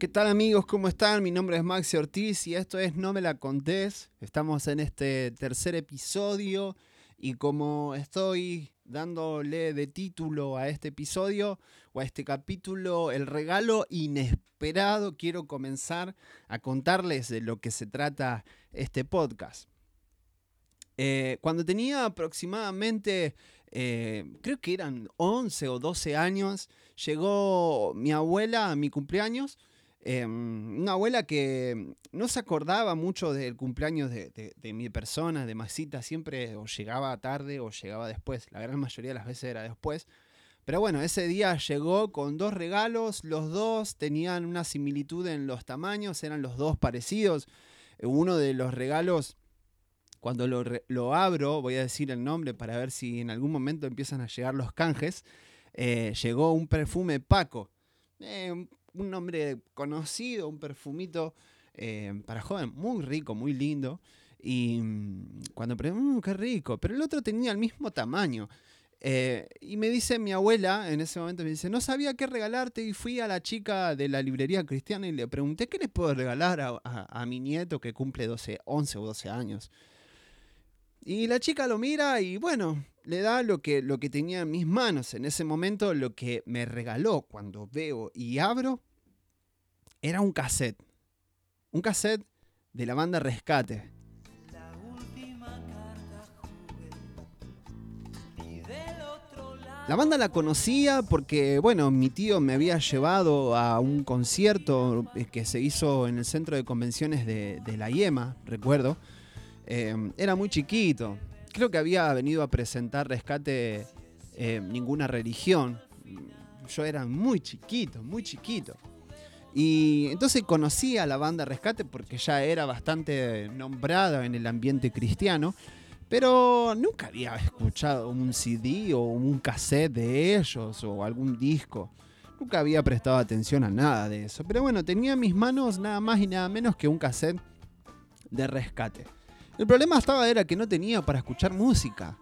¿Qué tal amigos? ¿Cómo están? Mi nombre es Maxi Ortiz y esto es No me la contés. Estamos en este tercer episodio y como estoy dándole de título a este episodio o a este capítulo El regalo inesperado, quiero comenzar a contarles de lo que se trata este podcast. Eh, cuando tenía aproximadamente, eh, creo que eran 11 o 12 años, llegó mi abuela a mi cumpleaños. Em, una abuela que no se acordaba mucho del cumpleaños de, de, mi persona, de Masita, siempre o llegaba tarde o llegaba después, la gran mayoría de las veces era después. Pero bueno, ese día llegó con dos regalos, los dos tenían una similitud en los tamaños, eran los dos parecidos. Uno de los regalos cuando lo, abro, voy a decir el nombre para ver si en algún momento empiezan a llegar los canjes, eh, llegó un perfume Paco. Eh, un nombre conocido, un perfumito eh, para joven, muy rico, muy lindo. Y mm, cuando pregunté, mmm, qué rico, pero el otro tenía el mismo tamaño. y me dice mi abuela, en ese momento me dice, no sabía qué regalarte y fui a la chica de la librería cristiana y le pregunté, ¿qué le puedo regalar a, a mi nieto que cumple 12, 11 o 12 años? Y la chica lo mira y bueno, le da lo que, lo que tenía en mis manos. En ese momento lo que me regaló cuando veo y abro era un cassette. Un cassette de la banda Rescate. La banda la conocía porque, bueno, mi tío me había llevado a un concierto que se hizo en el centro de convenciones de, de la IEMA, recuerdo. Em, era muy chiquito. Creo que había venido a presentar Rescate em, Ninguna Religión. Yo era muy chiquito, muy chiquito. Y entonces conocí a la banda Rescate porque ya era bastante nombrada en el ambiente cristiano, pero nunca había escuchado un CD o un cassette de ellos o algún disco. Nunca había prestado atención a nada de eso. Pero bueno, tenía en mis manos nada más y nada menos que un cassette de rescate. El problema estaba era que no tenía para escuchar música.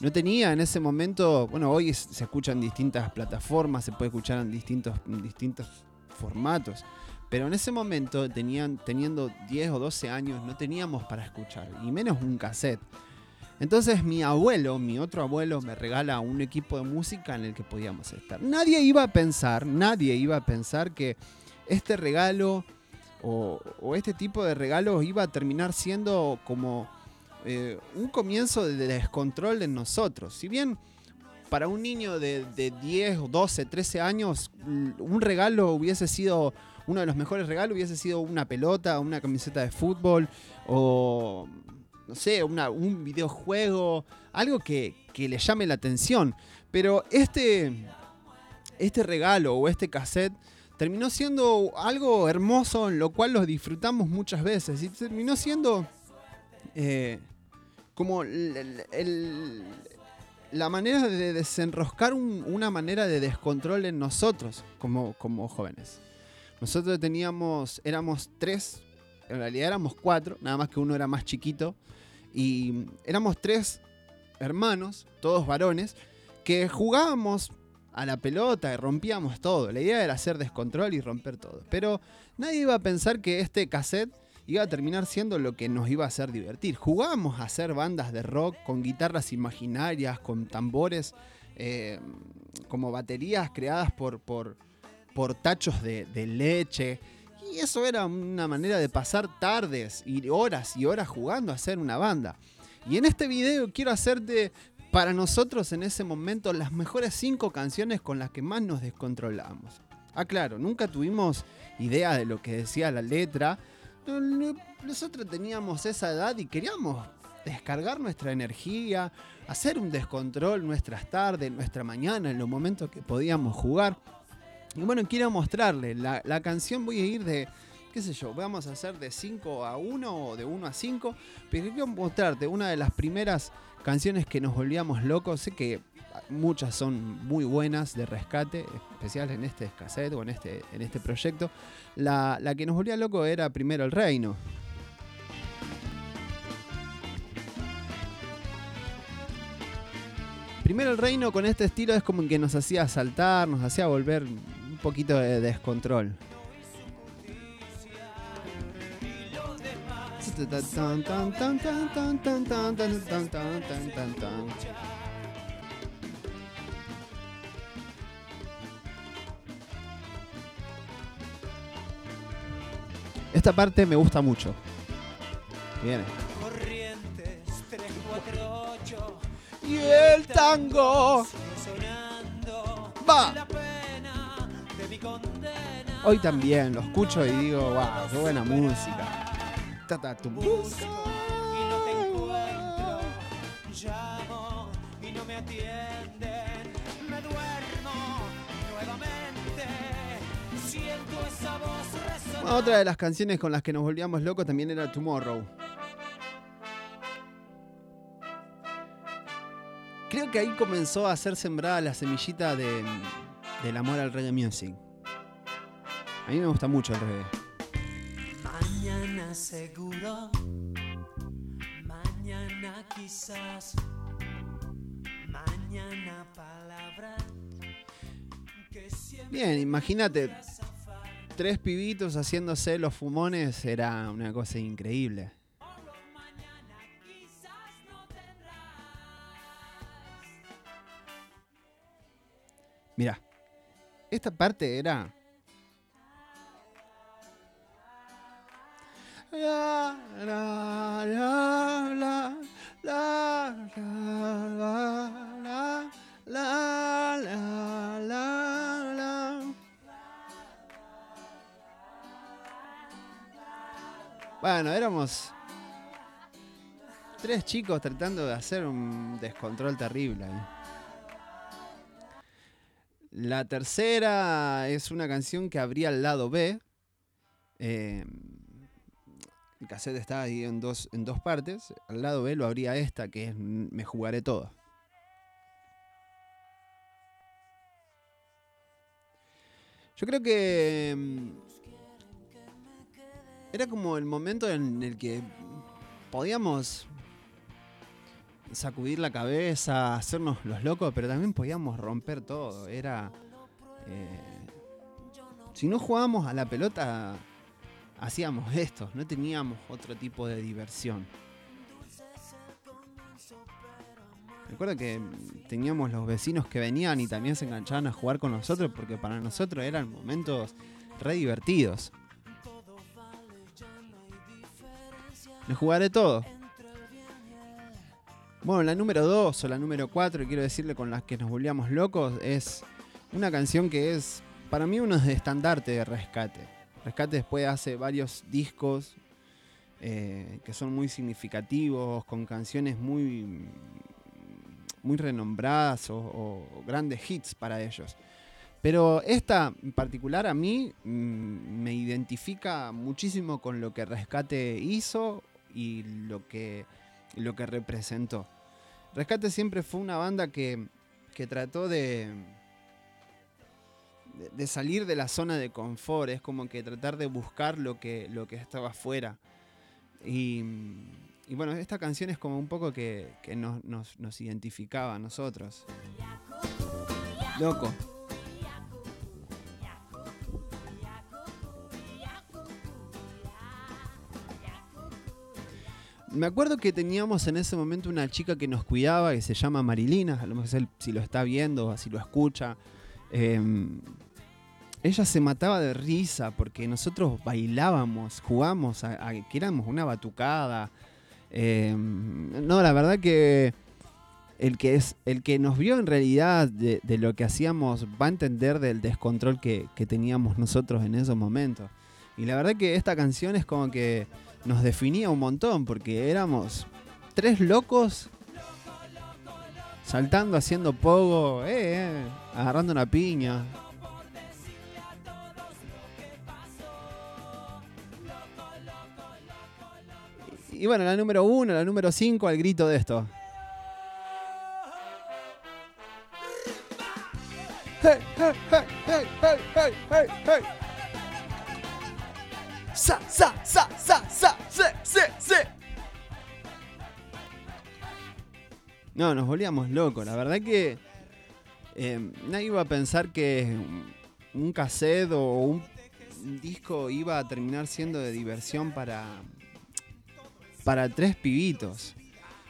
No tenía en ese momento, bueno, hoy se escucha en distintas plataformas, se puede escuchar en distintos, distintos formatos. Pero en ese momento, tenían, teniendo 10 o 12 años, no teníamos para escuchar, y menos un cassette. Entonces mi abuelo, mi otro abuelo, me regala un equipo de música en el que podíamos estar. Nadie iba a pensar, nadie iba a pensar que este regalo o, este tipo de regalos iba a terminar siendo como eh, un comienzo de descontrol en nosotros. Si bien para un niño de, de 10 o 12, 13 años, un regalo hubiese sido, uno de los mejores regalos hubiese sido una pelota, una camiseta de fútbol o, no sé, un videojuego, algo que, que, le llame la atención. Pero este, este regalo o este cassette terminó siendo algo hermoso, en lo cual los disfrutamos muchas veces. Y terminó siendo eh, como la manera de desenroscar una manera de descontrol en nosotros como, como jóvenes. Nosotros teníamos, éramos tres, en realidad éramos cuatro, nada más que uno era más chiquito. Y éramos tres hermanos, todos varones, que jugábamos a la pelota y rompíamos todo. La idea era hacer descontrol y romper todo. Pero nadie iba a pensar que este cassette iba a terminar siendo lo que nos iba a hacer divertir. Jugábamos a hacer bandas de rock con guitarras imaginarias, con tambores, eh, como baterías creadas por, por, por tachos de, de leche. Y eso era una manera de pasar tardes y horas y horas jugando a hacer una banda. Y en este video quiero hacerte para nosotros en ese momento las mejores cinco canciones con las que más nos descontrolamos. Ah, claro, nunca tuvimos idea de lo que decía la letra. Nosotros teníamos esa edad y queríamos descargar nuestra energía, hacer un descontrol nuestras tardes, nuestra mañana, en los momentos que podíamos jugar. Y bueno, quiero mostrarle, la, la canción voy a ir de, qué sé yo, vamos a hacer de 5 a 1 o de 1 a 5, pero quiero mostrarte una de las primeras canciones que nos volvíamos locos. Sé que muchas son muy buenas de rescate, especial en este cassette o en este, en este proyecto. La, la que nos volvía loco era primero el reino. Primero el reino con este estilo es como que nos hacía saltar, nos hacía volver un poquito de descontrol. Esta parte me gusta mucho. Viene. Y el tango va. Hoy también lo escucho y digo, wow, qué buena música. Ta, tum. y no te encuentro. Llamo y no me atienden. Me duermo nuevamente. Siento esa voz resonando. Otra de las canciones con las que nos volvíamos locos también era Tomorrow. Creo que ahí comenzó a ser sembrada la semillita de, del amor al reggae music. A mí me gusta mucho el reggae. Seguro. Mañana quizás. Mañana palabra. Que siempre Bien, imagínate, tres pibitos haciéndose los fumones era una cosa increíble. Mira, esta parte era. La, la. Bueno, éramos tres chicos tratando de hacer un descontrol terrible. ahí. La tercera es una canción que abría el lado B. Eh, el cassette está ahí en dos, en dos partes. Al lado B lo abría esta, que es Me jugaré todo. Yo creo que mm, era como el momento en el que podíamos sacudir la cabeza, hacernos los locos, pero también podíamos romper todo. Era. eh, si no jugábamos a la pelota, hacíamos esto, no teníamos otro tipo de diversión. Recuerdo que teníamos los vecinos que venían y también se enganchaban a jugar con nosotros porque para nosotros eran momentos re divertidos. Me jugaré todo. Bueno, la número 2 o la número 4, quiero decirle con las que nos volvíamos locos, es una canción que es para mí uno de estandarte de Rescate. Rescate después hace varios discos eh, que son muy significativos, con canciones muy, muy renombradas o, o grandes hits para ellos. Pero esta en particular a mí mm, me identifica muchísimo con lo que Rescate hizo y lo que, lo que representó. Rescate siempre fue una banda que, que trató de, de, salir de la zona de confort, es como que tratar de buscar lo que, lo que estaba afuera. Y, bueno, esta canción es como un poco que, nos, nos, identificaba a nosotros. Loco. Me acuerdo que teníamos en ese momento una chica que nos cuidaba, que se llama Marilina, a lo mejor si lo está viendo, si lo escucha. eh, ella se mataba de risa porque nosotros bailábamos, a que éramos una batucada. Eh, no, la verdad que el que, es, el que nos vio en realidad de, lo que hacíamos va a entender del descontrol que, que teníamos nosotros en esos momentos. Y la verdad que esta canción es como que nos definía un montón porque éramos tres locos saltando, haciendo pogo, eh, eh, agarrando una piña. Y bueno, la número uno, la número cinco, al grito de esto. Hey, hey, hey, hey, hey, hey, hey, hey. Sa, sa, sa, sa, sa, se, se, se. No, nos volvíamos locos. La verdad que eh, nadie iba a pensar que un cassette o un disco iba a terminar siendo de diversión para, para tres pibitos.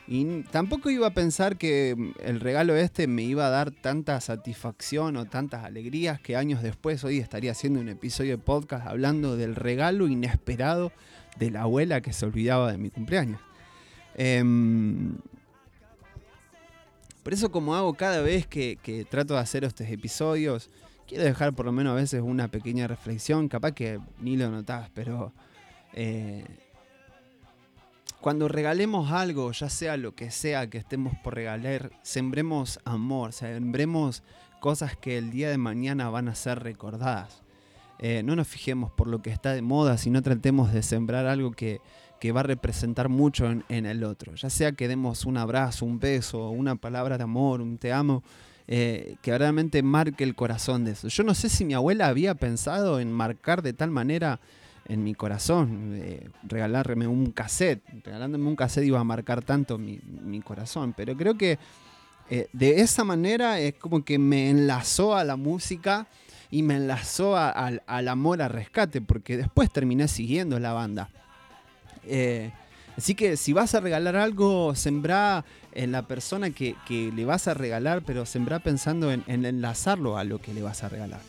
Y tampoco iba a pensar que mm, el regalo este me iba a dar tanta satisfacción o tantas alegrías que años después hoy estaría haciendo un episodio de podcast hablando del regalo inesperado de la abuela que se olvidaba de mi cumpleaños. Em, por eso como hago cada vez que, que trato de hacer estos episodios, quiero dejar por lo menos a veces una pequeña reflexión, capaz que ni lo notás, pero eh, cuando regalemos algo, ya sea lo que sea que estemos por regalar, sembremos amor, sembremos cosas que el día de mañana van a ser recordadas. Eh, no nos fijemos por lo que está de moda, sino tratemos de sembrar algo que, que va a representar mucho en, el otro. Ya sea que demos un abrazo, un beso, una palabra de amor, un te amo, eh, que realmente marque el corazón de eso. Yo no sé si mi abuela había pensado en marcar de tal manera en mi corazón, regalarme un cassette. Regalándome un cassette iba a marcar tanto mi, mi corazón, pero creo que eh, de esa manera es como que me enlazó a la música y me enlazó a- al, al amor a rescate, porque después terminé siguiendo la banda. Eh, así que si vas a regalar algo, sembrá en la persona que, que le vas a regalar, pero sembrá pensando en, en enlazarlo a lo que le vas a regalar.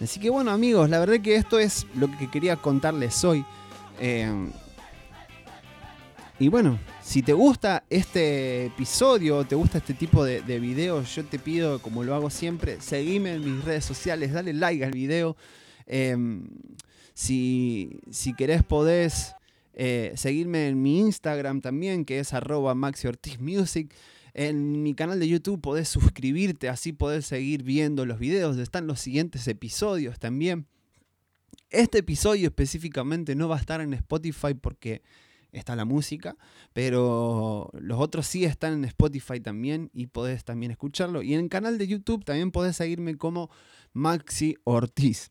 Así que bueno amigos, la verdad que esto es lo que quería contarles hoy. Eh, y bueno, si te gusta este episodio, te gusta este tipo de, de videos, yo te pido, como lo hago siempre, seguime en mis redes sociales, dale like al video. Eh, si, si querés podés eh, seguirme en mi Instagram también, que es arroba. En mi canal de YouTube podés suscribirte, así podés seguir viendo los videos. Están los siguientes episodios también. Este episodio específicamente no va a estar en Spotify porque está la música, pero los otros sí están en Spotify también y podés también escucharlo. Y en el canal de YouTube también podés seguirme como Maxi Ortiz.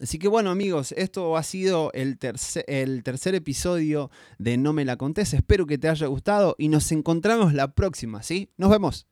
Así que bueno amigos, esto ha sido el el tercer episodio de No me la contés. Espero que te haya gustado y nos encontramos la próxima, ¿sí? Nos vemos.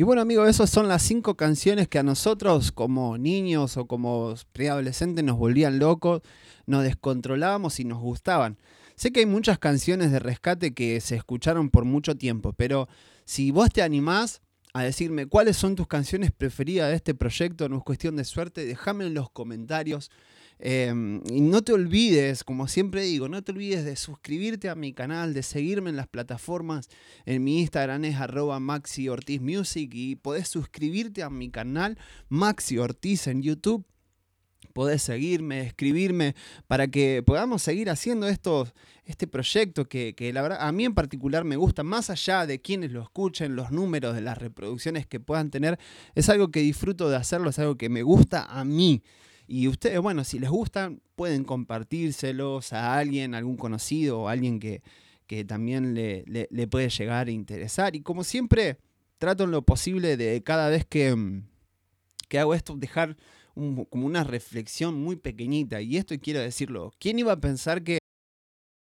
Y bueno, amigos, esas son las cinco canciones que a nosotros, como niños o como preadolescentes, nos volvían locos, nos descontrolábamos y nos gustaban. Sé que hay muchas canciones de rescate que se escucharon por mucho tiempo, pero si vos te animás a decirme cuáles son tus canciones preferidas de este proyecto, no es cuestión de suerte, déjame en los comentarios. Em, y no te olvides, como siempre digo, no te olvides de suscribirte a mi canal, de seguirme en las plataformas. En mi Instagram es arroba Maxi Ortiz Music y podés suscribirte a mi canal Maxi Ortiz en YouTube. Podés seguirme, escribirme para que podamos seguir haciendo estos, este proyecto que, que la verdad a mí en particular me gusta, más allá de quienes lo escuchen, los números de las reproducciones que puedan tener, es algo que disfruto de hacerlo, es algo que me gusta a mí. Y ustedes, bueno, si les gustan, pueden compartírselos a alguien, algún conocido o alguien que, que también le, le- puede llegar a interesar. Y como siempre, trato en lo posible de cada vez que, mm, que hago esto, dejar un- como una reflexión muy pequeñita. Y esto quiero decirlo, ¿quién iba a pensar que